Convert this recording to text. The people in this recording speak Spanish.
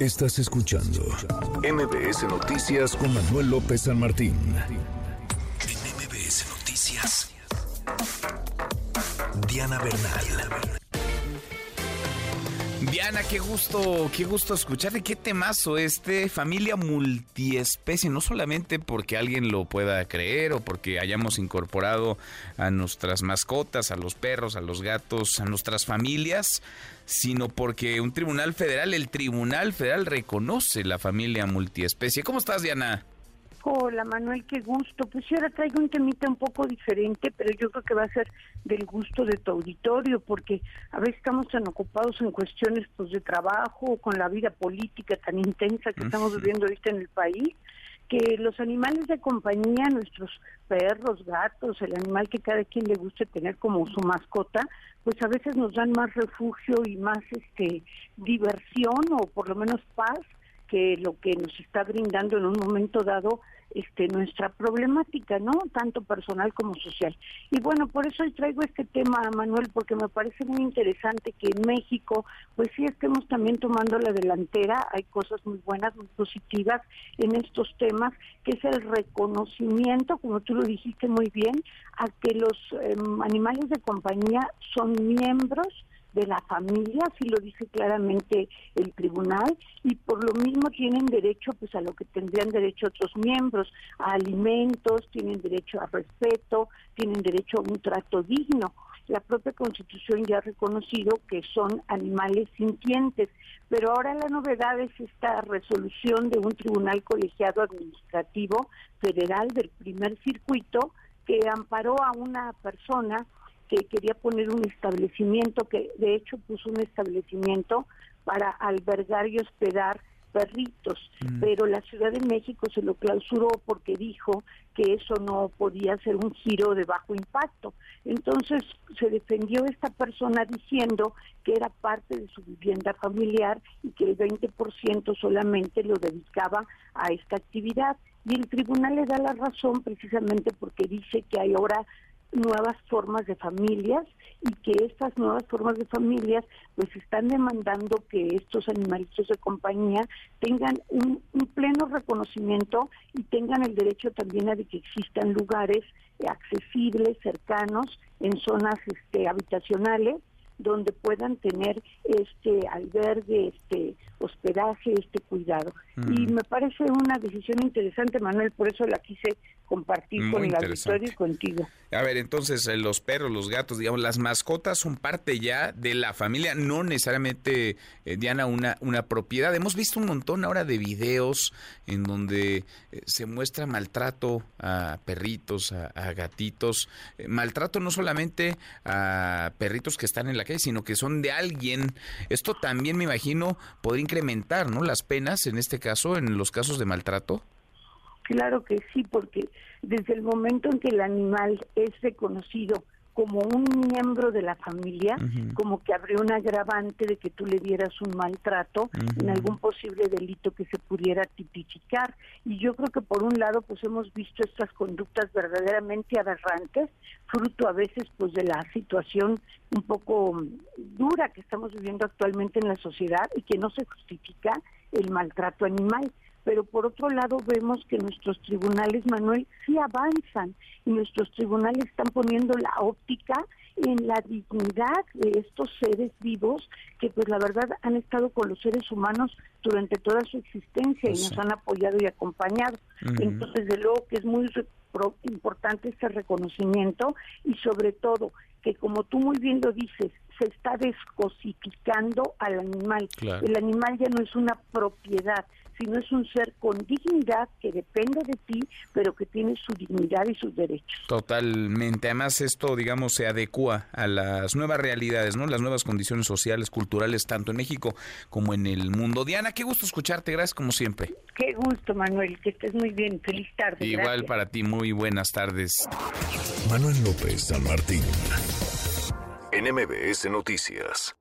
Estás escuchando MBS Noticias con Manuel López San Martín. En MBS Noticias, Diana Bernal. Diana, qué gusto, qué gusto escucharte. Qué temazo este, familia multiespecie, no solamente porque alguien lo pueda creer o porque hayamos incorporado a nuestras mascotas, a los perros, a los gatos, a nuestras familias, sino porque un tribunal federal, el Tribunal Federal reconoce la familia multiespecie. ¿Cómo estás, Diana? Hola Manuel, qué gusto. Pues yo ahora traigo un temita un poco diferente, pero yo creo que va a ser del gusto de tu auditorio, porque a veces estamos tan ocupados en cuestiones pues de trabajo, con la vida política tan intensa que estamos viviendo ahorita en el país, que los animales de compañía, nuestros perros, gatos, el animal que cada quien le guste tener como su mascota, pues a veces nos dan más refugio y más este diversión o por lo menos paz que lo que nos está brindando en un momento dado este nuestra problemática, ¿no? Tanto personal como social. Y bueno, por eso hoy traigo este tema, Manuel, porque me parece muy interesante que en México, pues sí estemos también tomando la delantera, hay cosas muy buenas, muy positivas en estos temas, que es el reconocimiento, como tú lo dijiste muy bien, a que los em, animales de compañía son miembros de la familia, así lo dice claramente el tribunal, y por lo mismo tienen derecho pues a lo que tendrían derecho otros miembros, a alimentos, tienen derecho a respeto, tienen derecho a un trato digno. La propia Constitución ya ha reconocido que son animales sintientes, pero ahora la novedad es esta resolución de un tribunal colegiado administrativo federal del primer circuito que amparó a una persona que quería poner un establecimiento, que de hecho puso un establecimiento para albergar y hospedar perritos, mm. pero la Ciudad de México se lo clausuró porque dijo que eso no podía ser un giro de bajo impacto. Entonces se defendió esta persona diciendo que era parte de su vivienda familiar y que el 20% solamente lo dedicaba a esta actividad. Y el tribunal le da la razón precisamente porque dice que hay ahora nuevas formas de familias y que estas nuevas formas de familias pues están demandando que estos animalitos de compañía tengan un, pleno reconocimiento y tengan el derecho también a que existan lugares accesibles, cercanos, en zonas este, habitacionales donde puedan tener este albergue, este hospedaje, este cuidado. Y mm. me parece una decisión interesante, Manuel, por eso la quise compartir con el auditorio y contigo. A ver, entonces eh, los perros, los gatos, digamos, las mascotas son parte ya de la familia, no necesariamente, eh, Diana, una, una propiedad. Hemos visto un montón ahora de videos en donde eh, se muestra maltrato a perritos, a, gatitos, maltrato no solamente a perritos que están en la calle, sino que son de alguien. Esto también me imagino podría incrementar, ¿no? Las penas en este caso, en los casos de maltrato. Claro que sí, porque desde el momento en que el animal es reconocido como un miembro de la familia, como que habría un agravante de que tú le dieras un maltrato en algún posible delito que se pudiera tipificar. Y yo creo que por un lado, pues hemos visto estas conductas verdaderamente aberrantes, fruto a veces pues de la situación un poco dura que estamos viviendo actualmente en la sociedad y que no se justifica el maltrato animal pero por otro lado vemos que nuestros tribunales, Manuel, sí avanzan y nuestros tribunales están poniendo la óptica en la dignidad de estos seres vivos que pues la verdad han estado con los seres humanos durante toda su existencia y nos han apoyado y acompañado. Entonces, de luego que es muy importante este reconocimiento y sobre todo que como tú muy bien lo dices, se está descosificando al animal. El animal ya no es una propiedad, sino es un ser con dignidad que depende de ti, pero que tiene su dignidad y sus derechos. Totalmente. Además, esto, digamos, se adecua a las nuevas realidades, ¿no? Las nuevas condiciones sociales, culturales, tanto en México como en el mundo. Diana, qué gusto escucharte. Gracias, como siempre. Qué gusto, Manuel. Que estés muy bien. Feliz tarde. Igual para ti. Muy buenas tardes. Manuel López San Martín. NMBS Noticias.